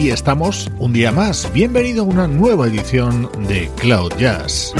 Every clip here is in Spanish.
Aquí estamos un día más. Bienvenido a una nueva edición de Cloud Jazz.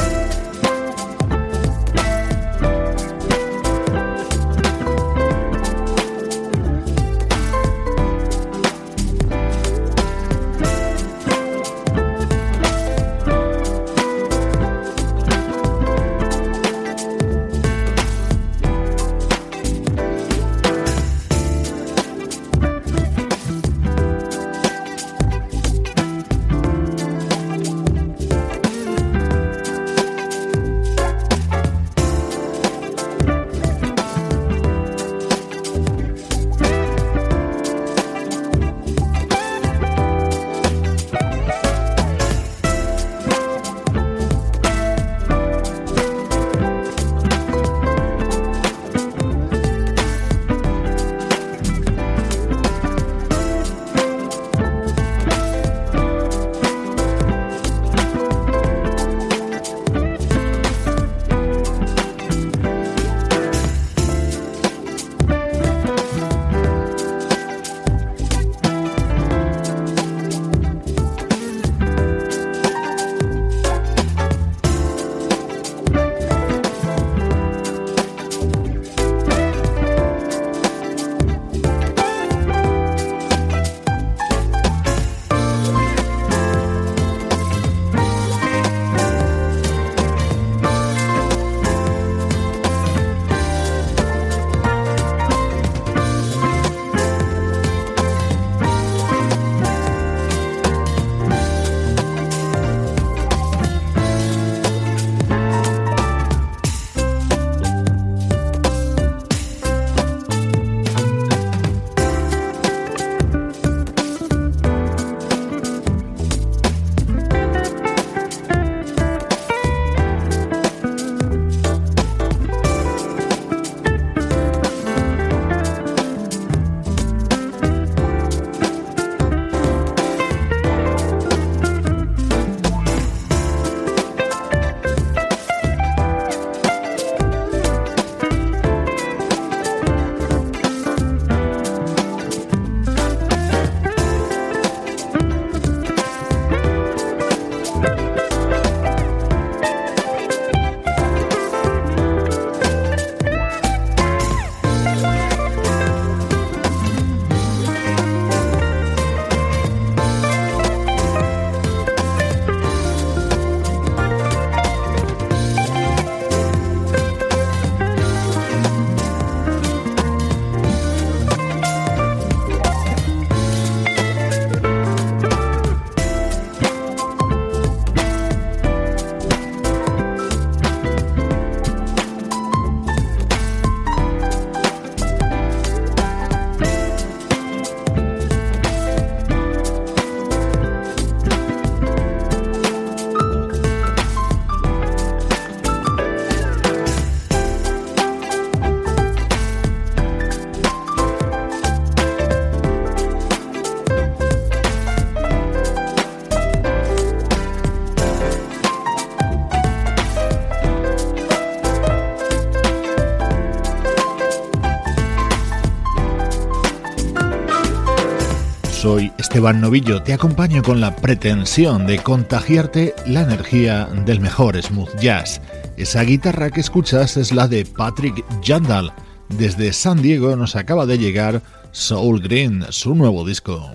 Esteban Novillo te acompaño con la pretensión de contagiarte la energía del mejor smooth jazz. Esa guitarra que escuchas es la de Patrick Jandal. Desde San Diego nos acaba de llegar Soul Green, su nuevo disco.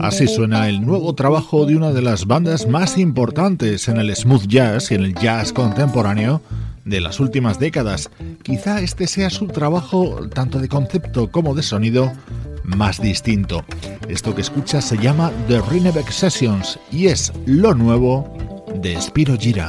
Así suena el nuevo trabajo de una de las bandas más importantes en el smooth jazz y en el jazz contemporáneo de las últimas décadas. Quizá este sea su trabajo, tanto de concepto como de sonido, más distinto. Esto que escuchas se llama The Rinebeck Sessions y es lo nuevo de Spiro Gira.